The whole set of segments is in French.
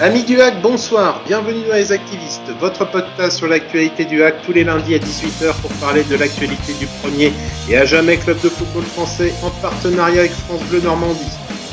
Amis du hack, bonsoir, bienvenue dans Les Activistes, votre podcast sur l'actualité du hack tous les lundis à 18h pour parler de l'actualité du premier et à jamais club de football français en partenariat avec France Bleu Normandie.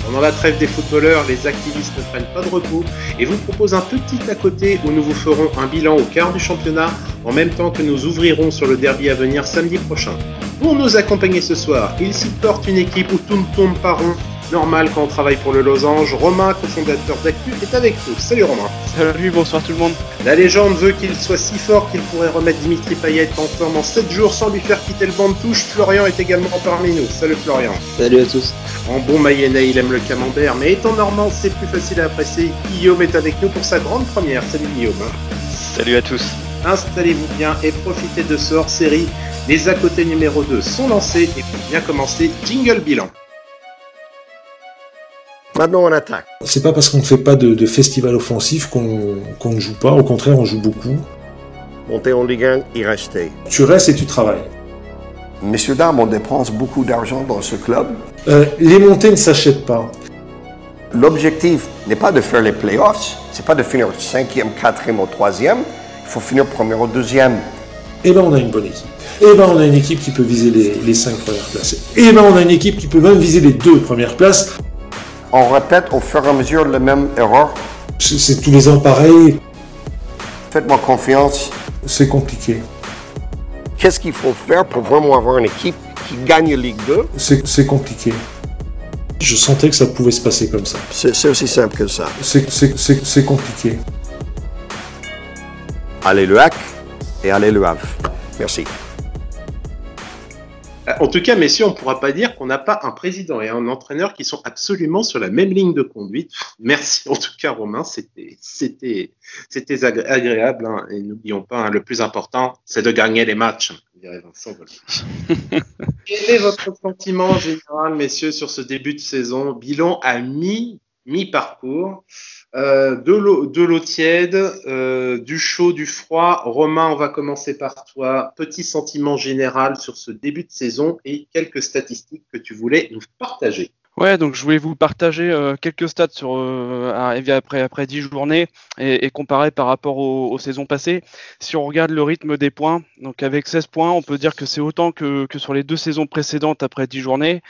Pendant la trêve des footballeurs, les activistes ne prennent pas de repos et vous proposent un petit à côté où nous vous ferons un bilan au quart du championnat en même temps que nous ouvrirons sur le derby à venir samedi prochain. Pour nous accompagner ce soir, il supporte une équipe où tout ne tourne pas rond normal quand on travaille pour le Losange. Romain, cofondateur d'Actu, est avec nous. Salut Romain. Salut, bonsoir tout le monde. La légende veut qu'il soit si fort qu'il pourrait remettre Dimitri Payet en forme en 7 jours sans lui faire quitter le banc de touche. Florian est également parmi nous. Salut Florian. Salut à tous. En bon mayennais, il aime le camembert, mais étant normand, c'est plus facile à apprécier. Guillaume est avec nous pour sa grande première. Salut Guillaume. Salut à tous. Installez-vous bien et profitez de ce hors-série. Les à côté numéro 2 sont lancés et pour bien commencer, jingle bilan. Maintenant, on attaque. C'est pas parce qu'on ne fait pas de, de festival offensif qu'on qu'on ne joue pas. Au contraire, on joue beaucoup. Monter en Ligue 1, y rester. Tu restes et tu travailles. Messieurs, dames, on dépense beaucoup d'argent dans ce club. Euh, les montées ne s'achètent pas. L'objectif n'est pas de faire les playoffs, c'est pas de finir cinquième, quatrième ou troisième. Il faut finir premier ou deuxième. Eh ben, on a une bonne équipe. Eh ben, on a une équipe qui peut viser les, les cinq premières places. Eh ben, on a une équipe qui peut même viser les deux premières places. On répète au fur et à mesure la même erreur. C'est tous les ans pareil. Faites-moi confiance. C'est compliqué. Qu'est-ce qu'il faut faire pour vraiment avoir une équipe qui gagne Ligue 2 C'est compliqué. Je sentais que ça pouvait se passer comme ça. C'est c'est aussi simple que ça. C'est c'est- c'est- c'est compliqué. Allez le hack et allez le Havre. Merci. En tout cas, messieurs, on ne pourra pas dire qu'on n'a pas un président et un entraîneur qui sont absolument sur la même ligne de conduite. Merci en tout cas, Romain. C'était, c'était, c'était agré- agréable. hein. Et n'oublions pas, hein, le plus important, c'est de gagner les matchs. dirait Vincent Volpi. Quel est votre sentiment général, messieurs, sur ce début de saison? Bilan à mi, mi-parcours. Euh, de l'eau de l'eau tiède, euh, du chaud, du froid. Romain, on va commencer par toi. Petit sentiment général sur ce début de saison et quelques statistiques que tu voulais nous partager. Ouais, donc je voulais vous partager euh, quelques stats sur euh, après après 10 journées et, et comparer par rapport aux, aux saisons passées. Si on regarde le rythme des points, donc avec 16 points, on peut dire que c'est autant que, que sur les deux saisons précédentes après 10 journées,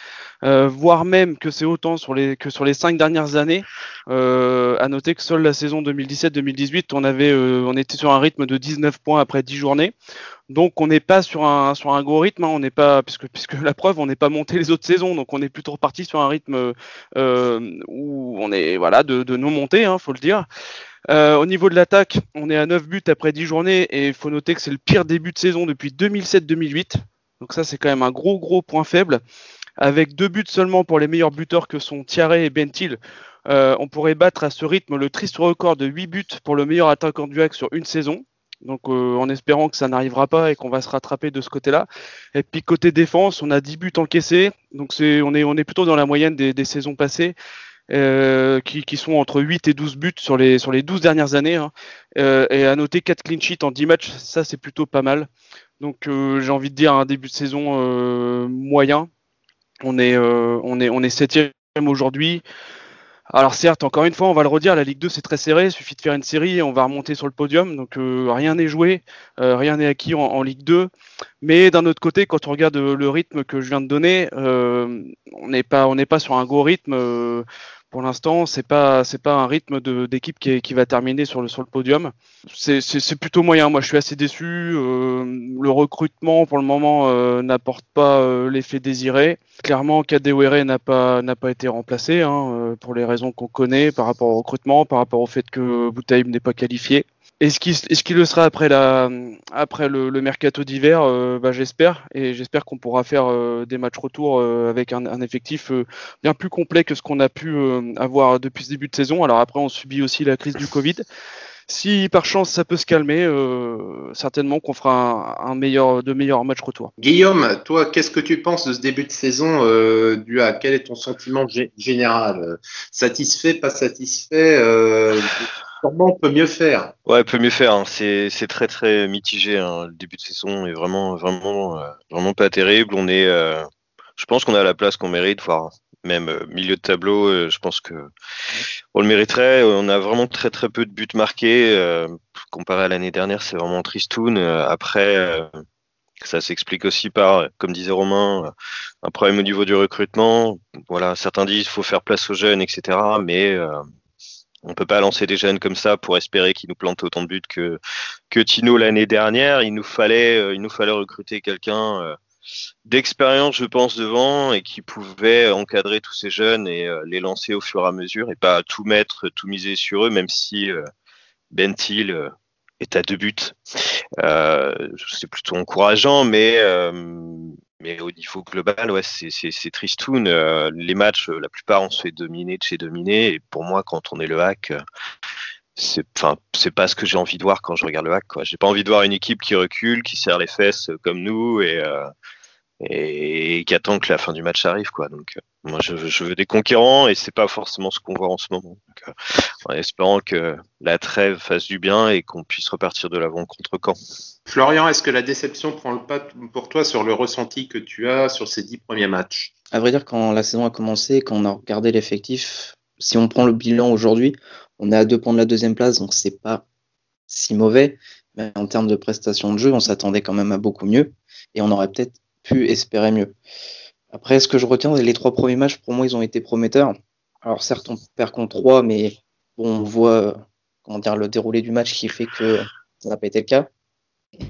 euh, voire même que c'est autant sur les que sur les cinq dernières années. Euh, à noter que seule la saison 2017-2018, on avait euh, on était sur un rythme de 19 points après 10 journées. Donc on n'est pas sur un sur un gros rythme, hein, on n'est pas puisque puisque la preuve on n'est pas monté les autres saisons, donc on est plutôt reparti sur un rythme euh, où on est voilà de, de non montée, hein, faut le dire. Euh, au niveau de l'attaque, on est à 9 buts après 10 journées et il faut noter que c'est le pire début de saison depuis 2007-2008. Donc ça c'est quand même un gros gros point faible. Avec deux buts seulement pour les meilleurs buteurs que sont Thierry et Bentil, euh, on pourrait battre à ce rythme le triste record de 8 buts pour le meilleur attaquant du hack sur une saison. Donc euh, en espérant que ça n'arrivera pas et qu'on va se rattraper de ce côté-là. Et puis côté défense, on a 10 buts encaissés. Donc on est on est plutôt dans la moyenne des, saisons passées. euh, qui, qui sont entre 8 et 12 buts sur les, sur les 12 dernières années. hein. Euh, et à noter 4 clean sheets en 10 matchs, ça c'est plutôt pas mal. Donc j'ai envie de dire un début de saison moyen. On est, on est, on est aujourd'hui. Alors certes, encore une fois, on va le redire, la Ligue 2 c'est très serré, il suffit de faire une série on va remonter sur le podium, donc euh, rien n'est joué, euh, rien n'est acquis en, Ligue 2. Mais d'un autre côté, quand on regarde le rythme que je viens de donner, euh, on n'est pas, on n'est pas sur un gros rythme. Pour l'instant, c'est pas, c'est pas un rythme d'équipe qui, qui va terminer sur le, sur le podium. C'est plutôt moyen. Moi, je suis assez déçu. Euh, le recrutement, pour le moment, euh, n'apporte pas euh, l'effet désiré. Clairement, Kadewere n'a pas, n'a pas été remplacé hein, euh, pour les raisons qu'on connaît par rapport au recrutement, par rapport au fait que Boutaïm n'est pas qualifié. Est-ce qu'il est le sera après, la, après le, mercato d'hiver? Euh, bah, J'espère. Et j'espère qu'on pourra faire euh, des matchs retour euh, avec un, effectif bien plus complet que ce qu'on a pu avoir depuis ce début de saison. Alors après, on subit aussi la crise du Covid. Si par chance ça peut se calmer, certainement qu'on fera un, meilleur, de meilleurs matchs retour. Guillaume, toi, qu'est-ce que tu penses de ce début de saison du Quel est ton sentiment gé- général? Satisfait, pas satisfait euh, on peut mieux faire Ouais, peut mieux faire. hein. C'est très très mitigé. hein. Le début de saison est vraiment vraiment euh, vraiment pas terrible. On est, euh, je pense qu'on à la place qu'on mérite, voire même milieu de tableau, je pense que on le mériterait. On a vraiment très très peu de buts marqués. comparé à l'année dernière, c'est vraiment tristoun. après, ça s'explique aussi par, comme disait Romain, un problème au niveau du recrutement. Voilà, certains disent qu'il faut faire place aux jeunes, etc. Mais on peut pas lancer des jeunes comme ça pour espérer qu'ils nous plantent autant de buts que que Tino l'année dernière. Il nous fallait euh, il nous fallait recruter quelqu'un euh, d'expérience, je pense, devant et qui pouvait encadrer tous ces jeunes et euh, les lancer au fur et à mesure et pas tout mettre, tout miser sur eux, même si Bentil est à deux buts. c'est plutôt encourageant, mais mais au niveau global, ouais, c'est tristoun. Euh, les matchs, euh, la plupart, on se fait dominer de chez dominer. Et pour moi, quand on est le hack, euh, c'est enfin pas ce que j'ai envie de voir quand je regarde le hack. J'ai pas envie de voir une équipe qui recule, qui serre les fesses comme nous et et qui attend que la fin du match arrive quoi. Donc moi je, veux des conquérants et c'est pas forcément ce qu'on voit en ce moment. Donc, en espérant que la trêve fasse du bien et qu'on puisse repartir de l'avant contre camp. Florian, est-ce que la déception prend le pas pour toi sur le ressenti que tu as sur ces dix premiers matchs? À vrai dire, quand la saison a commencé, quand on a regardé l'effectif, si on prend le bilan aujourd'hui, on est à deux points de la deuxième place, donc c'est pas si mauvais. Mais en termes de prestations de jeu, on s'attendait quand même à beaucoup mieux et on aurait peut-être pu espérer mieux. Après, ce que je retiens, les trois premiers matchs, pour moi, ils ont été prometteurs. Alors certes, on perd contre trois, mais on voit comment dire le déroulé du match qui fait que ça n'a pas été le cas.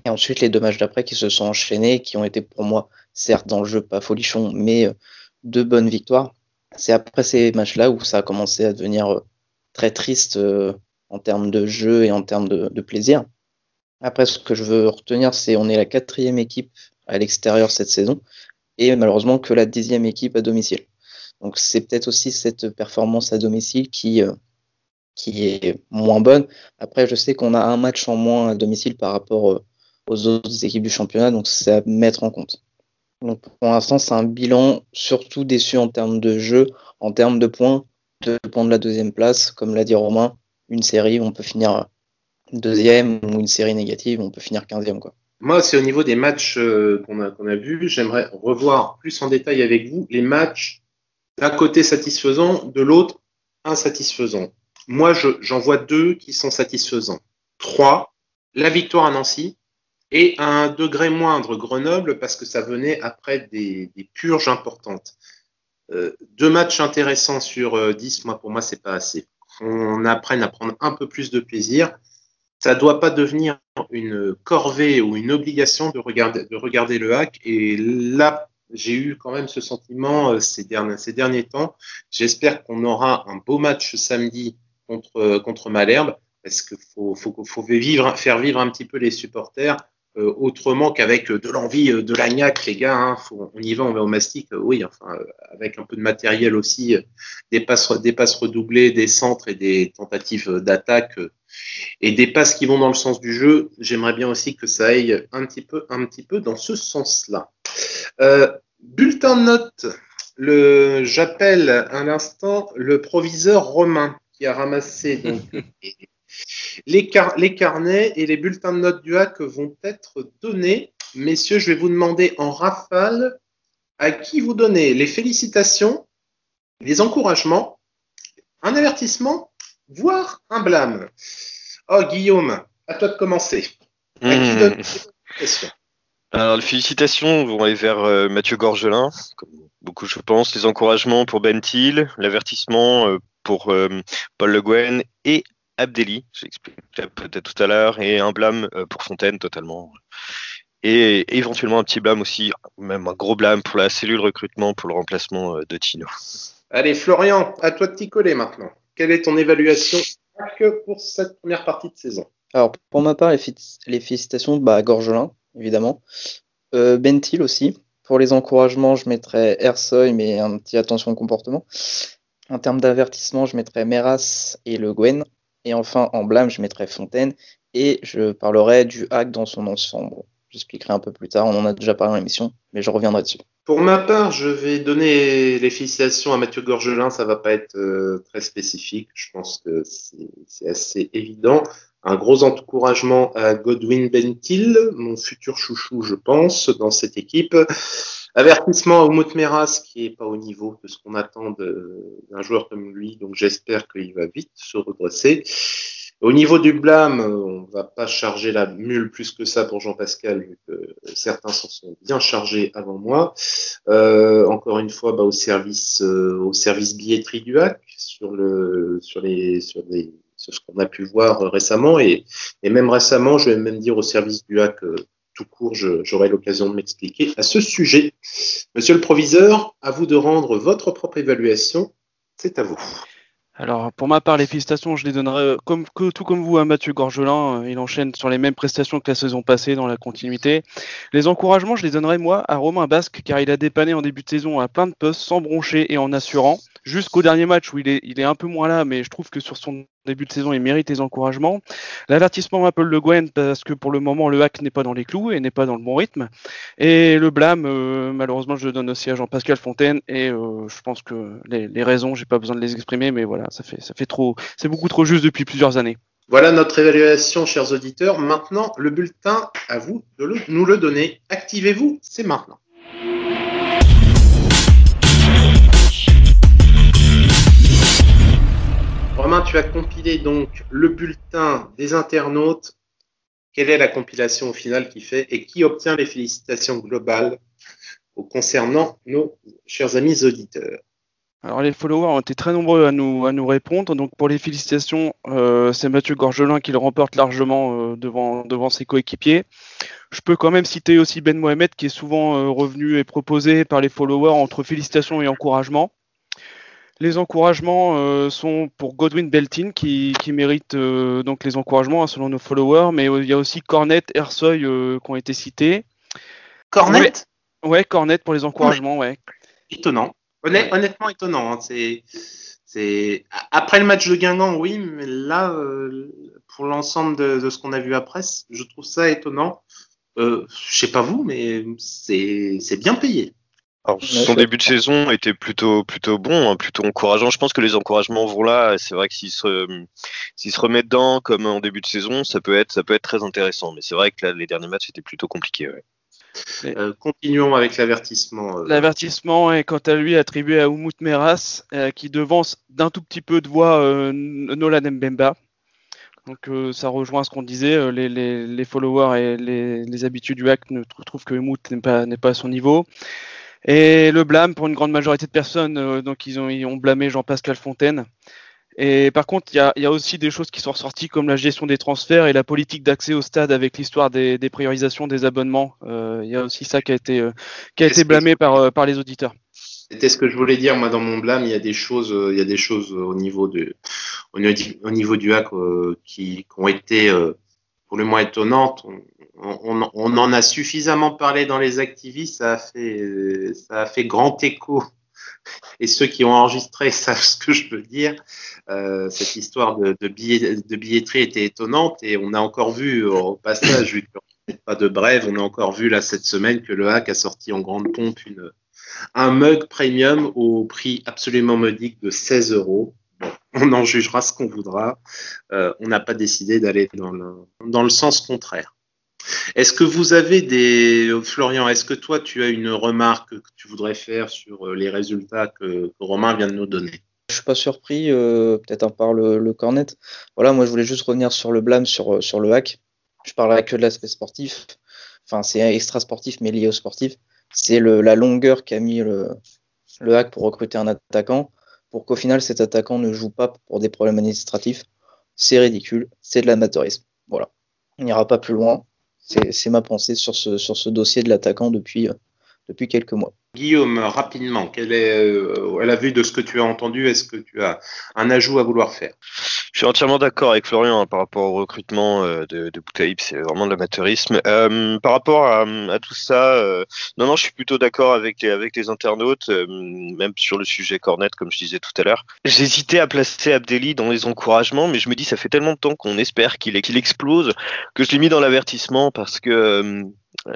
Et ensuite, les deux matchs d'après qui se sont enchaînés, qui ont été pour moi, certes dans le jeu pas folichon, mais euh, deux bonnes victoires. C'est après ces matchs-là où ça a commencé à devenir euh, très triste euh, en termes de jeu et en termes de, de, plaisir. Après, ce que je veux retenir, c'est on est la quatrième équipe à l'extérieur cette saison et malheureusement que la dixième équipe à domicile. Donc c'est peut-être aussi cette performance à domicile qui, qui est moins bonne. Après, je sais qu'on a un match en moins à domicile par rapport aux autres équipes du championnat, donc c'est à mettre en compte. Donc pour l'instant, c'est un bilan surtout déçu en termes de jeu, en termes de points, deux points de la deuxième place, comme l'a dit Romain, une série on peut finir deuxième ou une série négative, on peut finir quinzième quoi. Moi, c'est au niveau des matchs euh, qu'on a, vus, j'aimerais revoir plus en détail avec vous les matchs d'un côté satisfaisant, de l'autre insatisfaisant. Moi, j'en vois deux qui sont satisfaisants. Trois, la victoire à Nancy, et un degré moindre Grenoble parce que ça venait après des, des purges importantes. Euh, deux matchs intéressants sur euh, dix, moi pour moi c'est pas assez. On apprenne à prendre un peu plus de plaisir. Ça doit pas devenir une corvée ou une obligation de regarder, de regarder le hack. Et là, j'ai eu quand même ce sentiment euh, ces, derniers, temps. J'espère qu'on aura un beau match samedi contre, contre Malherbe parce qu'il faut, faut, faut vivre, faire vivre un petit peu les supporters euh, autrement qu'avec de l'envie, euh, de l'agnac, les gars. Hein, on y va, on va au mastic. Euh, oui, enfin, avec un peu de matériel aussi, des passes, des passes redoublées, des centres et des tentatives d'attaque et des passes qui vont dans le sens du jeu. J'aimerais bien aussi que ça aille un petit peu, un petit peu dans ce sens-là. bulletin de notes. Le, j'appelle à l'instant le proviseur romain qui a ramassé donc, carnets et les bulletins de notes du hack vont être donnés. Messieurs, je vais vous demander en rafale à qui vous donnez les félicitations, les encouragements, un avertissement, voire un blâme. Oh, Guillaume, à toi de commencer. À qui donne les Alors, les félicitations vont aller vers euh, Mathieu Gorgelin, comme beaucoup je pense, les encouragements pour Ben Thiel, l'avertissement euh, pour euh, Paul Le Guen et Abdelli, j'expliquerai peut-être tout à l'heure, et un blâme euh, pour Fontaine totalement. Et éventuellement un petit blâme aussi, même un gros blâme pour la cellule recrutement pour le remplacement euh, de Tino. Allez, Florian, à toi de t'y coller maintenant. Quelle est ton évaluation pour cette première partie de saison? Alors, pour ma part, les, félicitations bah, à Gorgelin, évidemment. Euh, Bentil aussi. Pour les encouragements, je mettrais Ersoy, mais un petit attention au comportement. En termes d'avertissement, je mettrais Meras et Le Gwen. Et enfin, en blâme, je mettrai Fontaine et je parlerai du hack dans son ensemble. J'expliquerai un peu plus tard, on en a déjà parlé dans l'émission, mais je reviendrai dessus. Pour ma part, je vais donner les félicitations à Mathieu Gorgelin, ça va pas être euh, très spécifique, je pense que c'est assez évident. Un gros encouragement à Godwin Bentil, mon futur chouchou, je pense, dans cette équipe. Avertissement au Moutmeras qui est pas au niveau de ce qu'on attend d'un joueur comme lui, donc j'espère qu'il va vite se redresser. Au niveau du blâme, on va pas charger la mule plus que ça pour Jean-Pascal, vu que certains s'en sont bien chargés avant moi. Euh, encore une fois, bah, au service, euh, au billetterie du hack sur le, sur les, sur les, sur ce qu'on a pu voir récemment et, et même récemment, je vais même dire au service du hack euh, tout court, j'aurai l'occasion de m'expliquer à ce sujet. Monsieur le proviseur, à vous de rendre votre propre évaluation. C'est à vous. Alors, pour ma part, les félicitations, je les donnerai euh, comme, tout comme vous à Mathieu Gorgelin. Euh, il enchaîne sur les mêmes prestations que la saison passée dans la continuité. Les encouragements, je les donnerai moi à Romain Basque, car il a dépanné en début de saison à plein de postes, sans broncher et en assurant jusqu'au dernier match où il est, il est un peu moins là, mais je trouve que sur son début de saison, il mérite les encouragements. L'avertissement m'appelle Le Gwen parce que pour le moment, le hack n'est pas dans les clous et n'est pas dans le bon rythme. Et le blâme, euh, malheureusement, je le donne aussi à Jean-Pascal Fontaine et euh, je pense que les, les raisons, j'ai pas besoin de les exprimer, mais voilà, ça fait, ça fait trop, c'est beaucoup trop juste depuis plusieurs années. Voilà notre évaluation, chers auditeurs. Maintenant, le bulletin, à vous de nous le donner. Activez-vous, c'est maintenant. Romain, tu as compilé donc le bulletin des internautes. Quelle est la compilation au final qui fait et qui obtient les félicitations globales concernant nos chers amis auditeurs? Alors les followers ont été très nombreux à nous, à nous répondre. Donc pour les félicitations, euh, c'est Mathieu Gorgelin qui le remporte largement euh, devant, ses coéquipiers. Je peux quand même citer aussi Ben Mohamed qui est souvent euh, revenu et proposé par les followers entre félicitations et encouragements. Les encouragements euh, sont pour Godwin Beltin qui, mérite euh, donc les encouragements hein, selon nos followers, mais il y a aussi Cornet, Ersoy euh, qui ont été cités. Cornet ouais, Cornet pour les encouragements, ouais. Étonnant. Honnêtement étonnant. Hein. C'est, après le match de Guingamp, oui, mais là, pour l'ensemble de, ce qu'on a vu après, je trouve ça étonnant. je sais pas vous, mais c'est bien payé. Alors, son début de saison était plutôt plutôt bon, hein, plutôt encourageant. Je pense que les encouragements vont là. C'est vrai que s'il se s'il se remet dedans comme en début de saison, ça peut être ça peut être très intéressant. Mais c'est vrai que là, les derniers matchs étaient plutôt compliqués. Euh, continuons avec l'avertissement. Euh. L'avertissement est quant à lui attribué à Oumout Meras, euh, qui devance d'un tout petit peu de voix Nolan Mbemba. Donc ça rejoint ce qu'on disait, les, les, les, followers et les, les habitudes du hack ne trouvent que Oumout n'est pas, n'est pas à son niveau. Et le blâme pour une grande majorité de personnes, euh, donc ils ont, ils ont blâmé Jean-Pascal Fontaine. Et par contre, il y a, y a, aussi des choses qui sont ressorties comme la gestion des transferts et la politique d'accès au stade avec l'histoire des, des, priorisations des abonnements. Euh, il y a aussi ça qui a été, euh, qui a été blâmé par, euh, par les auditeurs. C'était ce que je voulais dire moi dans mon blâme. Il y a des choses, il y a des choses au niveau de, au niveau du hack qui, qui, ont été pour le moins étonnantes on, en a suffisamment parlé dans les activistes, ça a fait, ça a fait grand écho. Et ceux qui ont enregistré savent ce que je veux dire. Euh, cette histoire de, billetterie était étonnante et on a encore vu au passage, vu qu'il pas de brève, on a encore vu là cette semaine que le hack a sorti en grande pompe un mug premium au prix absolument modique de 16 euros. on en jugera ce qu'on voudra. Euh, on n'a pas décidé d'aller dans le, dans le sens contraire. Est-ce que vous avez des. Florian, est-ce que toi, tu as une remarque que tu voudrais faire sur euh, les résultats que, Romain vient de nous donner? Je suis pas surpris, euh, peut-être en part le, cornet. Voilà, moi, je voulais juste revenir sur le blâme, sur, euh, sur le hack. Je parlerai que de l'aspect sportif. Enfin, c'est extra sportif, mais lié au sportif. C'est la longueur qu'a mis le, le hack pour recruter un attaquant, pour qu'au final, cet attaquant ne joue pas pour des problèmes administratifs. C'est ridicule, c'est de l'amateurisme. Voilà. On n'ira pas plus loin. C'est ma pensée sur ce, sur ce dossier de l'attaquant depuis, euh, depuis quelques mois. Guillaume, rapidement, quelle est, euh, à la vue de ce que tu as entendu, est-ce que tu as un ajout à vouloir faire? Je suis entièrement d'accord avec Florian hein, par rapport au recrutement euh, de, de Boutaïb, c'est vraiment de l'amateurisme. Euh, par rapport à, à tout ça, euh, non, non, je suis plutôt d'accord avec les, avec les internautes, euh, même sur le sujet Cornet, comme je disais tout à l'heure. J'hésitais à placer Abdelli dans les encouragements, mais je me dis, ça fait tellement de temps qu'on espère qu'il qu'il explose que je l'ai mis dans l'avertissement parce que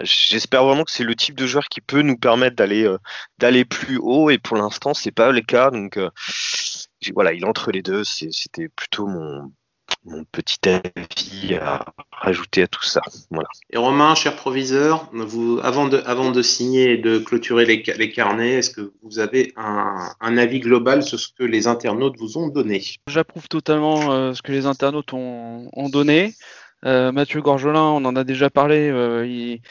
J'espère vraiment que c'est le type de joueur qui peut nous permettre d'aller euh, d'aller plus haut et pour l'instant c'est pas le cas donc euh, voilà il est entre les deux c'était plutôt mon mon petit avis à rajouter à tout ça. Voilà. Et Romain, cher proviseur, vous, avant, de, avant de signer et de clôturer les, les carnets, est-ce que vous avez un, un, avis global sur ce que les internautes vous ont donné? J'approuve totalement euh, ce que les internautes ont, ont donné. Euh, Mathieu Gorgelin, on en a déjà parlé. Euh, il,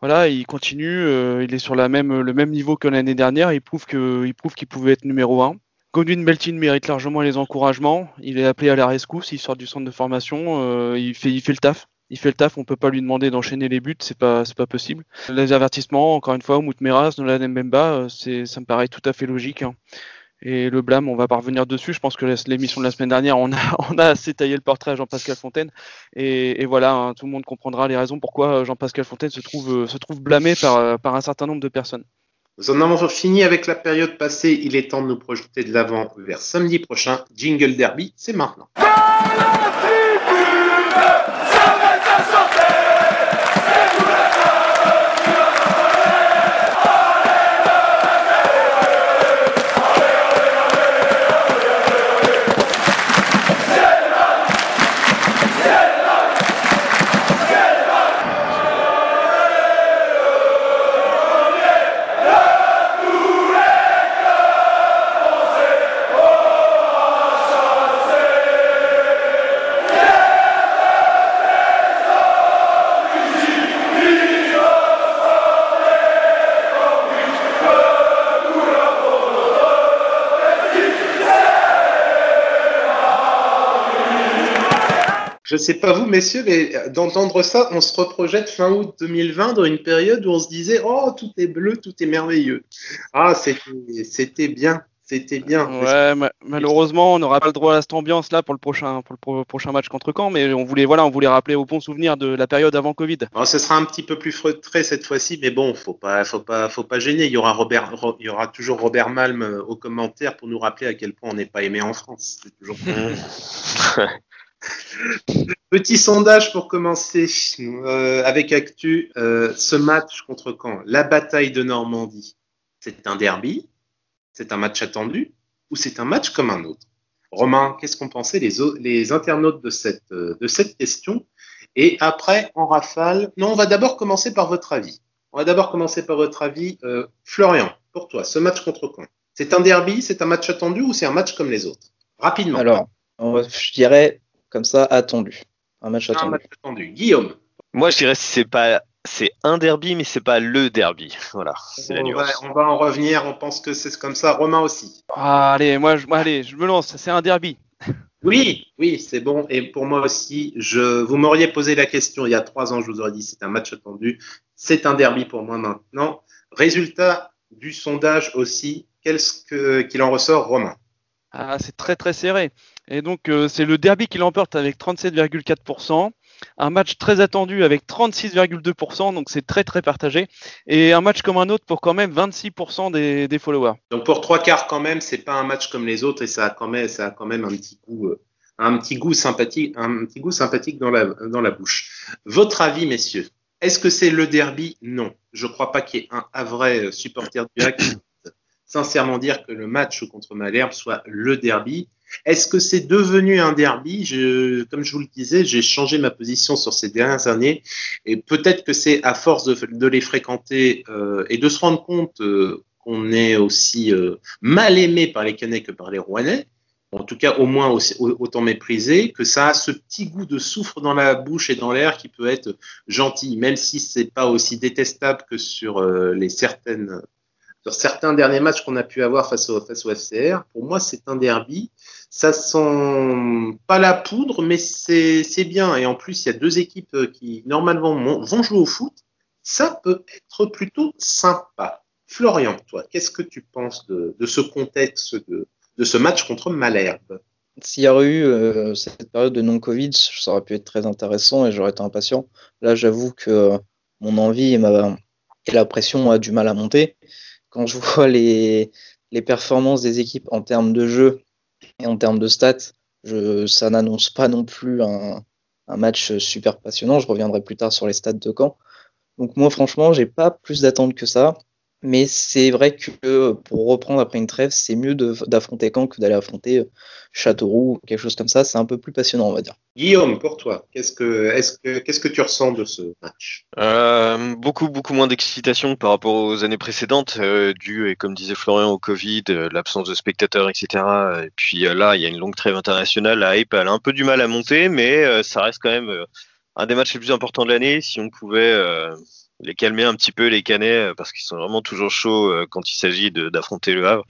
voilà, il continue. Euh, il est sur le même niveau que l'année dernière. Il prouve que, il prouve qu'il pouvait être numéro un. Godwin Beltin mérite largement les encouragements. Il est appelé à la rescousse, il sort du centre de formation, il, fait, il fait le taf. Il fait le taf, on peut pas lui demander d'enchaîner les buts, c'est pas, pas possible. Les avertissements, encore une fois, Mout Meras, Nolan Mbemba, c'est, ça me paraît tout à fait logique. Hein. Et le blâme, on va pas revenir dessus. Je pense que l'émission de la semaine dernière, on a, on a assez taillé le portrait à Jean-Pascal Fontaine. Et, et voilà, hein, tout le monde comprendra les raisons pourquoi Jean-Pascal Fontaine se trouve, se trouve blâmé par, par un certain nombre de personnes. Nous en avons fini avec la période passée. Il est temps de nous projeter de l'avant vers samedi prochain. Jingle Derby, c'est maintenant. Sais pas vous, messieurs, mais d'entendre ça, on se reprojette fin août 2020 dans une période où on se disait Oh, tout est bleu, tout est merveilleux. Ah, c'était bien. C'était bien. Ouais, ma malheureusement, on n'aura pas le droit à cette ambiance-là pour le prochain, pour le pro prochain match contre Caen, mais on voulait, voilà, on voulait rappeler au bon souvenir de la période avant Covid. Alors, ce sera un petit peu plus feutré cette fois-ci, mais bon, faut pas, faut pas, faut pas gêner. Il y aura Robert, il y aura toujours Robert Malm au commentaire pour nous rappeler à quel point on n'est pas aimé en France. C'est toujours. Petit sondage pour commencer euh, avec Actu. Euh, ce match contre Caen, la bataille de Normandie, c'est un derby? C'est un match attendu? Ou c'est un match comme un autre? Romain, qu'est-ce qu'ont pensé les, internautes de cette, cette question? Et après, en rafale, non, on va d'abord commencer par votre avis. On va d'abord commencer par votre avis. Euh, Florian, pour toi, ce match contre Caen, c'est un derby, c'est un match attendu ou c'est un match comme les autres? Rapidement. Alors, je dirais comme ça attendu. Un match attendu. Un match attendu. Guillaume. Moi, je dirais que c'est pas c'est un derby, mais c'est pas le derby. Voilà, c'est la on nuance. Va, on va en revenir. On pense que c'est comme ça. Romain aussi. Ah, allez, moi, je, allez, je me lance. C'est un derby. Oui, oui, c'est bon. Et pour moi aussi, je, vous m'auriez posé la question il y a trois ans, je vous aurais dit c'est un match attendu. C'est un derby pour moi maintenant. Résultat du sondage aussi, qu'est-ce que, qu'il en ressort, Romain? Ah, c'est très très serré. Et donc, euh, c'est le derby qui l'emporte avec 37,4%. Un match très attendu avec 36,2%, donc c'est très très partagé. Et un match comme un autre pour quand même 26% des, followers. Donc pour trois quarts quand même, c'est pas un match comme les autres et ça a quand même, un petit goût, sympathique, dans la, bouche. Votre avis, messieurs? Est-ce que c'est le derby? Non, je crois pas qu'il y ait un vrai supporter du Hack sincèrement dire que le match contre Malherbe soit le derby. Est-ce que c'est devenu un derby? Comme je vous le disais, j'ai changé ma position sur ces dernières années et peut-être que c'est à force de, les fréquenter euh, et de se rendre compte euh, qu'on est aussi euh, mal aimé par les Canets que par les Rouennais, en tout cas au moins autant méprisé, que ça a ce petit goût de soufre dans la bouche et dans l'air qui peut être gentil, même si c'est pas aussi détestable que sur les certaines sur certains derniers matchs qu'on a pu avoir face au, face au FCR. Pour moi, c'est un derby. Ça sent pas la poudre, mais c'est bien. Et en plus, il y a deux équipes qui, normalement, vont jouer au foot. Ça peut être plutôt sympa. Florian, toi, qu'est-ce que tu penses de, de ce contexte de, de, ce match contre Malherbe? S'il y aurait eu euh, cette période de non-Covid, ça aurait pu être très intéressant et j'aurais été impatient. Là, j'avoue que mon envie et, et la pression a du mal à monter quand je vois les, les performances des équipes en termes de jeu et en termes de stats, je, ça n'annonce pas non plus un, un, match super passionnant. Je reviendrai plus tard sur les stats de Caen. Donc moi, franchement, j'ai pas plus d'attentes que ça. Mais c'est vrai que pour reprendre après une trêve, c'est mieux d'affronter Caen que d'aller affronter Châteauroux, quelque chose comme ça. C'est un peu plus passionnant, on va dire. Guillaume, pour toi, qu'est-ce que, est-ce que, qu'est-ce que tu ressens de ce match? Euh, Beaucoup, beaucoup moins d'excitation par rapport aux années précédentes, euh, dû, comme disait Florian, au Covid, euh, l'absence de spectateurs, etc. Et puis euh, là, il y a une longue trêve internationale. La hype, elle a un peu du mal à monter, mais ça reste quand même un des matchs les plus importants de l'année. Si on pouvait les calmer un petit peu, les Canets, parce qu'ils sont vraiment toujours chauds quand il s'agit d'affronter le Havre.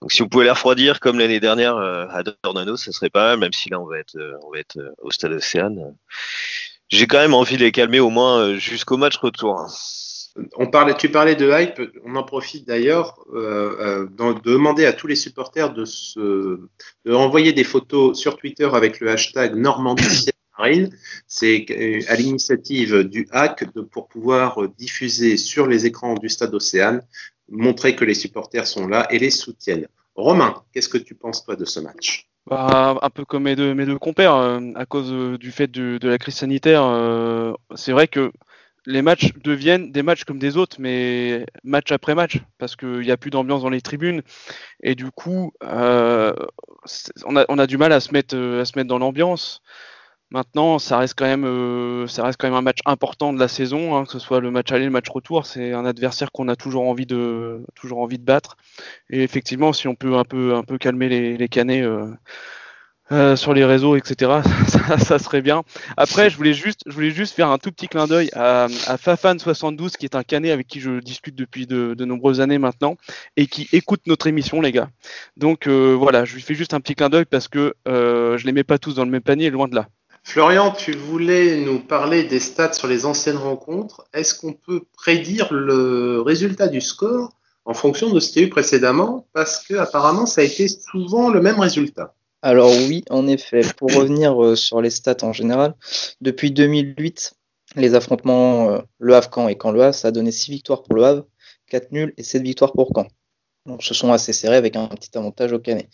Donc si on pouvait les refroidir comme l'année dernière euh, à Dornano, ça serait pas mal, même si là on va être, euh, on va être euh, au stade Océane. J'ai quand même envie de les calmer au moins jusqu'au match retour. On parlait, tu parlais de hype, on en profite d'ailleurs euh, de demander à tous les supporters de, se, de envoyer des photos sur Twitter avec le hashtag Normandie C'est à l'initiative du hack de, pour pouvoir diffuser sur les écrans du stade Océane montrer que les supporters sont là et les soutiennent. Romain, qu'est-ce que tu penses de ce match? Bah, un peu comme mes deux, compères, euh, à cause euh, du fait de, la crise sanitaire, euh, c'est vrai que les matchs deviennent des matchs comme des autres, mais match après match, parce qu'il n'y a plus d'ambiance dans les tribunes, et du coup, on a, du mal à se mettre dans l'ambiance. Maintenant, ça reste quand même, euh, ça reste quand même un match important de la saison, hein, que ce soit le match aller, le match retour. C'est un adversaire qu'on a toujours envie de, toujours envie de battre. Et effectivement, si on peut un peu, un peu calmer les, les canets euh, euh, sur les réseaux, etc., ça, serait bien. Après, je voulais juste, je voulais juste faire un tout petit clin d'œil à, à Fafan72, qui est un canet avec qui je discute depuis de, de, nombreuses années maintenant et qui écoute notre émission, les gars. Donc voilà, je lui fais juste un petit clin d'œil parce que je les mets pas tous dans le même panier, loin de là. Florian, tu voulais nous parler des stats sur les anciennes rencontres. Est-ce qu'on peut prédire le résultat du score en fonction de ce qu'il y a eu précédemment? Parce que apparemment, ça a été souvent le même résultat. Alors oui, en effet. Pour revenir euh, sur les stats en général, depuis 2008, les affrontements euh, Le Havre-Caen et Caen-Le Havre, ça a donné 6 victoires pour Le Havre, 4 nuls et 7 victoires pour Caen. Donc ce sont assez serrés avec un petit avantage au Canet.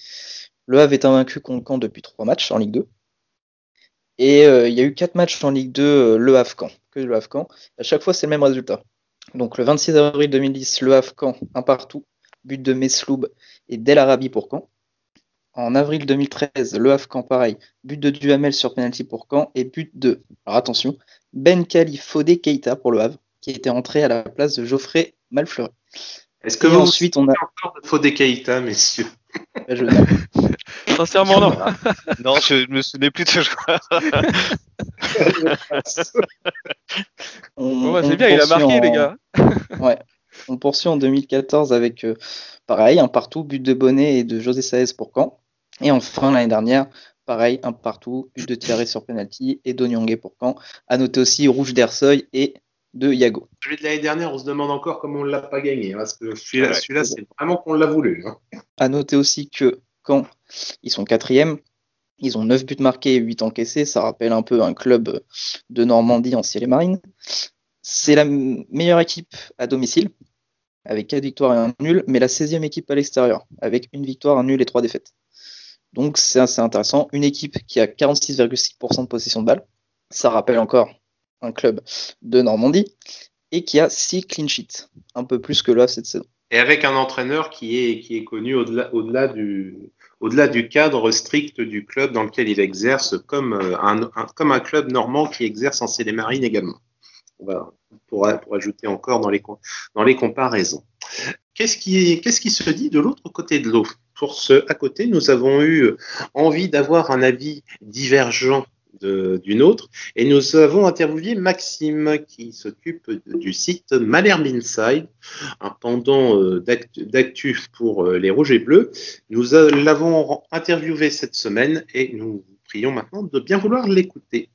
Le Havre est invaincu contre Caen depuis 3 matchs en Ligue 2. Et euh, il y a eu quatre matchs en Ligue 2, euh, le Afghan, que le Afghan. À chaque fois, c'est le même résultat. Donc le 26 avril 2010, le Afghan, un partout, but de Mesloub et Del Arabi pour Caen. En avril 2013, le Afghan, pareil, but de Duhamel sur penalty pour Caen et but de, alors attention, Ben Kali Fodé Keita pour le Havre, qui était entré à la place de Geoffrey Malfleury. Est-ce que vous ensuite on a encore de Fodé Keita, messieurs? Je... Sincèrement, non. non, je me souvenais plus de ce joueur. bon, bah, c'est bien, il a marqué, les gars. ouais. On poursuit en 2014 avec, euh, pareil, un partout, but de Bonnet et de José Saez pour Caen. Et enfin, l'année dernière, pareil, un partout, but de Thierry sur penalty et d'Onyongé pour Caen. À noter aussi Rouge d'Ersoy et de Yago. Celui de l'année dernière, on se demande encore comment on ne l'a pas gagné, hein, parce que celui-là, c'est vraiment qu'on l'a voulu. Hein. À noter aussi que quand ils sont quatrième, ils ont 9 buts marqués et 8 encaissés, ça rappelle un peu un club de Normandie en ciel et marine. C'est la meilleure équipe à domicile, avec 4 victoires et un nul, mais la 16e équipe à l'extérieur, avec une victoire, un nul et 3 défaites. Donc c'est assez intéressant. Une équipe qui a 46,6% de possession de balle. Ça rappelle encore un club de Normandie, et qui a 6 clean sheets, un peu plus que là cette saison. Et avec un entraîneur qui est, qui est connu au-delà au du, au-delà du cadre strict du club dans lequel il exerce, comme euh, un, comme un club normand qui exerce en Marine également. Va, pour, pour ajouter encore dans les, dans les comparaisons. Qu'est-ce qui, qu'est-ce qui se dit de l'autre côté de l'eau? Pour ce à côté, nous avons eu envie d'avoir un avis divergent d'une autre. Et nous avons interviewé Maxime qui s'occupe du site Malherbe Inside, un pendant euh, d'actu pour euh, les rouges et bleus. Nous l'avons interviewé cette semaine et nous vous prions maintenant de bien vouloir l'écouter.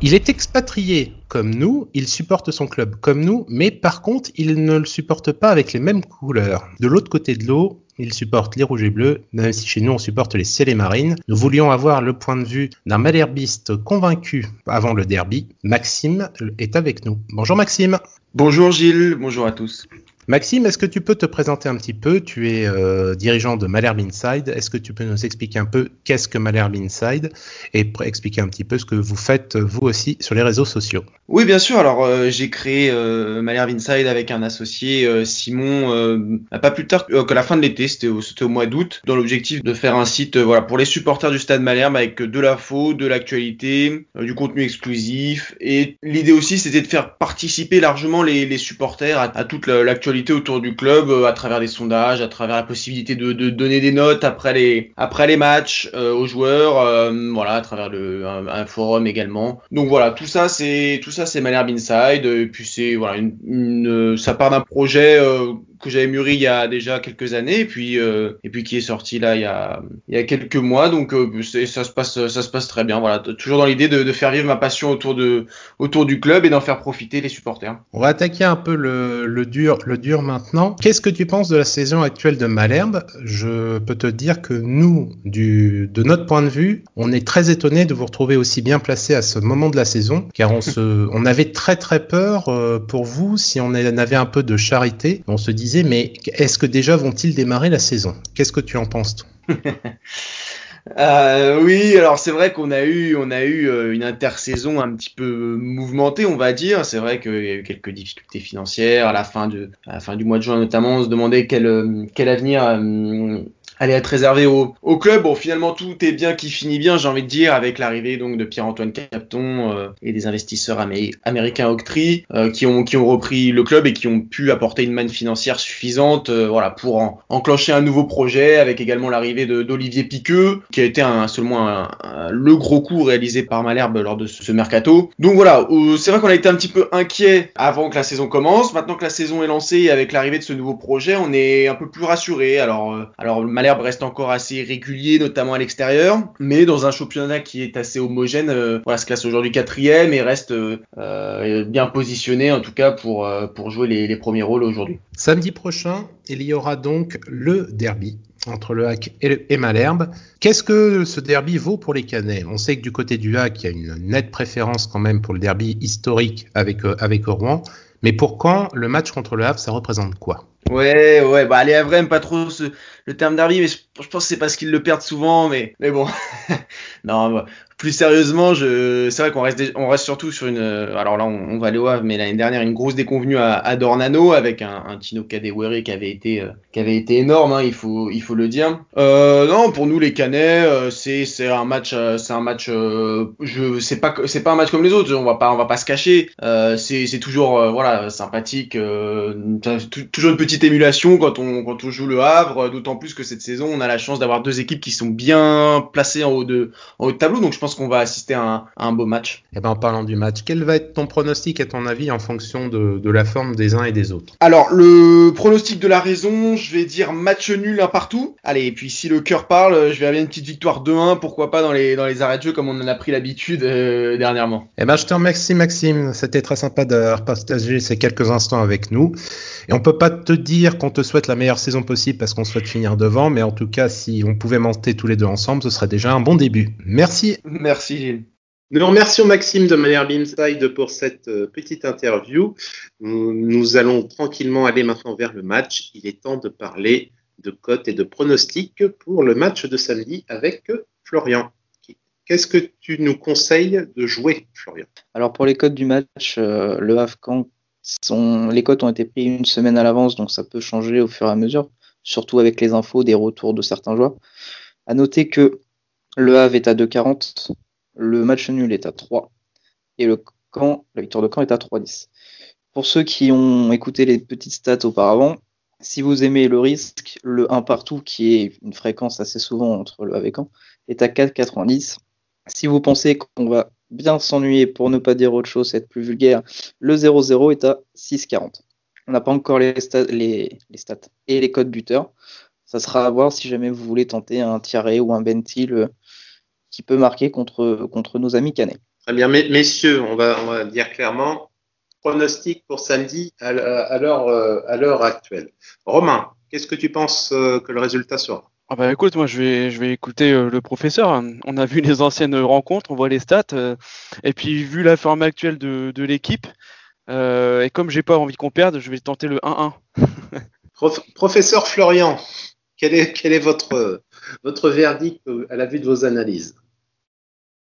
Il est expatrié comme nous, il supporte son club comme nous, mais par contre, il ne le supporte pas avec les mêmes couleurs. De l'autre côté de l'eau, il supporte les rouges et bleus, même si chez nous on supporte les ciels et marines. Nous voulions avoir le point de vue d'un malherbiste convaincu avant le derby. Maxime est avec nous. Bonjour Maxime. Bonjour Gilles, bonjour à tous. Maxime, est-ce que tu peux te présenter un petit peu? Tu es euh, dirigeant de Malherbe Inside. Est-ce que tu peux nous expliquer un peu qu'est-ce que Malherbe Inside et expliquer un petit peu ce que vous faites vous aussi sur les réseaux sociaux? Oui, bien sûr. Alors, euh, j'ai créé euh, Malherbe Inside avec un associé, euh, Simon, euh, pas plus tard que la fin de l'été, c'était au, mois d'août, dans l'objectif de faire un site voilà, pour les supporters du Stade Malherbe avec de l'info, de l'actualité, du contenu exclusif. Et l'idée aussi, c'était de faire participer largement les, supporters à toute l'actualité autour du club euh, à travers des sondages, à travers la possibilité de, donner des notes après les après les matchs euh, aux joueurs, euh, voilà, à travers un, forum également. Donc voilà, tout ça c'est tout ça c'est Malherbe Inside. Et puis c'est voilà une, une, ça part d'un projet que j'avais mûri il y a déjà quelques années et puis euh, et puis qui est sorti là il y a il y a quelques mois donc euh, ça se passe ça se passe très bien voilà toujours dans l'idée de, faire vivre ma passion autour de autour du club et d'en faire profiter les supporters. On va attaquer un peu le, le dur le dur maintenant. Qu'est-ce que tu penses de la saison actuelle de Malherbe? Je peux te dire que nous du de notre point de vue, on est très étonné de vous retrouver aussi bien placé à ce moment de la saison car on se on avait très très peur euh, pour vous si on avait un peu de charité. On se dit mais est-ce que déjà vont-ils démarrer la saison? Qu'est-ce que tu en penses Euh, oui, alors c'est vrai qu'on a eu, on a eu euh, une intersaison un petit peu mouvementée, on va dire. C'est vrai qu'il y a eu quelques difficultés financières à la fin du mois de juin notamment. On se demandait quel, euh, avenir allait être réservé au, au, club. Bon, finalement, tout est bien qui finit bien, j'ai envie de dire, avec l'arrivée donc de Pierre-Antoine Capton euh, et des investisseurs amé américains Octree euh, qui ont qui ont repris le club et qui ont pu apporter une manne financière suffisante, euh, voilà, pour en, enclencher un nouveau projet, avec également l'arrivée d'Olivier Piqueux, qui a été un, seulement un, le gros coup réalisé par Malherbe lors de ce, ce mercato. Donc voilà, c'est vrai qu'on a été un petit peu inquiet avant que la saison commence. Maintenant que la saison est lancée, avec l'arrivée de ce nouveau projet, on est un peu plus rassuré. Alors, euh, alors Malherbe Reste encore assez régulier, notamment à l'extérieur, mais dans un championnat qui est assez homogène, euh, voilà, se classe aujourd'hui quatrième et reste euh, bien positionné en tout cas pour, euh, jouer les, premiers rôles aujourd'hui. Samedi prochain, il y aura donc le derby entre le Hack et, Malherbe. Qu'est-ce que ce derby vaut pour les Canets? On sait que du côté du Hack, il y a une nette préférence quand même pour le derby historique avec, euh, avec Rouen. Mais pour quand le match contre le Havre, ça représente quoi? Ouais, ouais, bah les Havre pas trop ce, le terme derby, mais je, pense que c'est parce qu'ils le perdent souvent, mais, mais bon. non, bah, plus sérieusement, c'est vrai qu'on reste, on reste surtout sur une, alors là, on, va aller au Havre, mais l'année dernière, une grosse déconvenue à, Dornano avec un, Tino Kadewere qui avait été, euh, qui avait été énorme, hein, il faut, il faut le dire. Euh, non, pour nous les Canets, euh, c'est, c'est un match, euh, c'est un match, euh, je, c'est pas, c'est pas un match comme les autres, on va pas, on va pas se cacher. Euh, c'est, c'est toujours, voilà, sympathique, toujours une petite émulation quand on, quand on joue le Havre, d'autant plus que cette saison, on a la chance d'avoir deux équipes qui sont bien placées en haut de, en haut de tableau, donc je pense qu'on va assister à un, à un, beau match. Et ben en parlant du match, quel va être ton pronostic à ton avis en fonction de, de, la forme des uns et des autres? Alors le pronostic de la raison, je vais dire match nul un partout. Allez, et puis si le cœur parle, je vais avoir une petite victoire 2-1, pourquoi pas dans les dans les arrêts de jeu comme on en a pris l'habitude euh, dernièrement. Et ben je te remercie Maxime, c'était très sympa d'avoir partagé ces quelques instants avec nous. Et on peut pas te dire qu'on te souhaite la meilleure saison possible parce qu'on souhaite finir devant, mais en tout cas si on pouvait monter tous les deux ensemble, ce serait déjà un bon début. Merci. Merci Gilles. Nous remercions Maxime de manière Beamside pour cette petite interview. Nous, nous, allons tranquillement aller maintenant vers le match. Il est temps de parler de cotes et de pronostics pour le match de samedi avec Florian. Qu'est-ce que tu nous conseilles de jouer, Florian? Alors pour les cotes du match, euh, le Afghan, les cotes ont été prises une semaine à l'avance, donc ça peut changer au fur et à mesure, surtout avec les infos des retours de certains joueurs. À noter que le Havre est à 2,40, le match nul est à 3 et le camp, la victoire de camp est à 3,10. Pour ceux qui ont écouté les petites stats auparavant, si vous aimez le risque, le 1 partout, qui est une fréquence assez souvent entre le Havre et Caen, est à 4,90. Si vous pensez qu'on va bien s'ennuyer, pour ne pas dire autre chose, être plus vulgaire, le 0,0 est à 6,40. On n'a pas encore les stats, et les codes buteurs. Ça sera à voir si jamais vous voulez tenter un Thierry ou un Bentil qui peut marquer contre, nos amis canets. Très bien, messieurs, on va, on va dire clairement, pronostic pour samedi à l'heure actuelle. Romain, qu'est-ce que tu penses que le résultat sera? Ah bah écoute, moi je vais, je vais écouter euh, le professeur. On a vu les anciennes rencontres, on voit les stats, euh, et puis vu la forme actuelle de, de l'équipe, Euh, et comme j'ai pas envie qu'on perde, je vais tenter le 1-1. Prof- professeur Florian, quel est, quel est votre, votre verdict à la vue de vos analyses?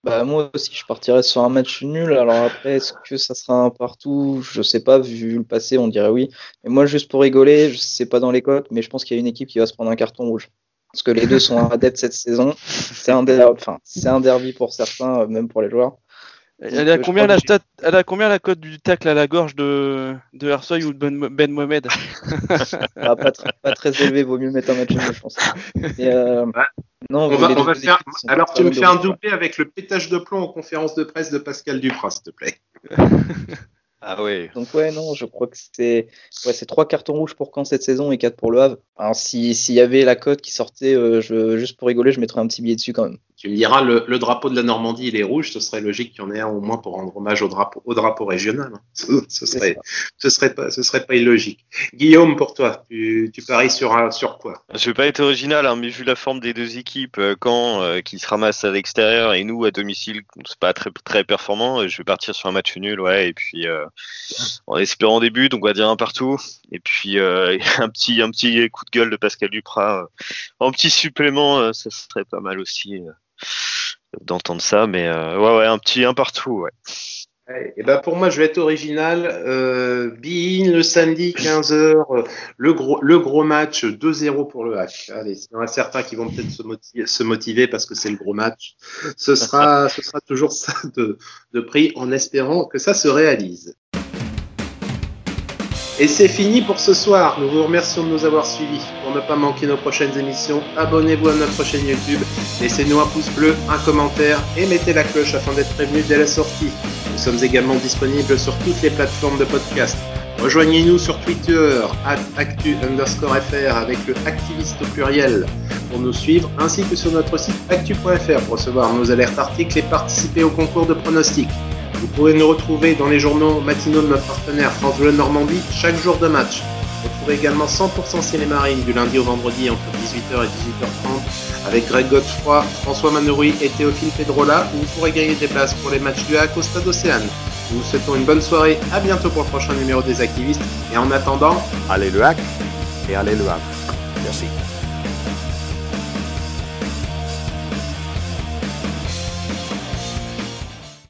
Bah, moi aussi, je partirais sur un match nul. Alors après, est-ce que ça sera un partout? Je sais pas, vu le passé, on dirait oui. Mais moi, juste pour rigoler, je sais pas dans les cotes, mais je pense qu'il y a une équipe qui va se prendre un carton rouge. Parce que les deux sont adeptes cette saison. C'est un, derby, enfin, c'est un derby pour certains, euh, même pour les joueurs. Elle a je combien crois la que- stat Elle a combien la cote du tacle à la gorge de de Ersoy ou de Ben, Ben Mohamed? Ah, pas, très, pas très élevé, vaut mieux mettre un match je pense. Euh, non, on va, on va faire, Alors, tu me fais un doublé avec le pétage de plomb aux conférences de presse de Pascal Duprat, s'il te plaît. Ah ouais. Donc ouais, non, je crois que c'est ouais, trois cartons rouges pour Caen cette saison et quatre pour le Havre. Alors si s'il y avait la cote qui sortait, euh, juste pour rigoler, je mettrais un petit billet dessus quand même. Tu me diras, le, le drapeau de la Normandie, il est rouge, ce serait logique qu'il y en ait un au moins pour rendre hommage au drapeau, au drapeau régional. hein. Ce, ce serait, ce serait pas, ce serait pas illogique. Guillaume, pour toi, tu, tu paries sur, un- sur quoi? Je vais pas être original, hein, mais vu la forme des deux équipes, euh, Caen euh, qui se ramasse à l'extérieur et nous à domicile, c'est pas très très performant. euh, Je vais partir sur un match nul, ouais, et puis euh, en espérant des buts, donc on va dire un partout, et puis euh, un petit un petit coup de gueule de Pascal Duprat, euh, en petit supplément, euh, ça serait pas mal aussi euh, d'entendre ça, mais euh, ouais ouais un petit un partout, ouais. Et ben pour moi, je vais être original. Euh, le samedi 15h, le gros, le gros match 2-0 pour le hack. Allez, il y en a certains qui vont peut-être se motiver, parce que c'est le gros match. Ce sera, ce sera toujours ça de prix en espérant que ça se réalise. Et c'est fini pour ce soir. Nous vous remercions de nous avoir suivis. Pour ne pas manquer nos prochaines émissions, abonnez-vous à notre chaîne YouTube, laissez-nous un pouce bleu, un commentaire et mettez la cloche afin d'être prévenu dès la sortie. Nous sommes également disponibles sur toutes les plateformes de podcast. Rejoignez-nous sur Twitter, actu underscore fr avec le activiste au pluriel pour nous suivre, ainsi que sur notre site actu.fr pour recevoir nos alertes articles et participer au concours de pronostics. Vous pourrez nous retrouver dans les journaux matinaux de notre partenaire France Bleu Normandie chaque jour de match. Retrouvez également 100% Cinémarine du lundi au vendredi entre 18h et 18h30 avec Greg Godefroy, François Manoury et Théophile Pedrola où vous pourrez gagner des places pour les matchs du HAC au Stade Océane. Nous vous souhaitons une bonne soirée, à bientôt pour le prochain numéro des activistes et en attendant, Allez le hack et allez le Havre. Merci.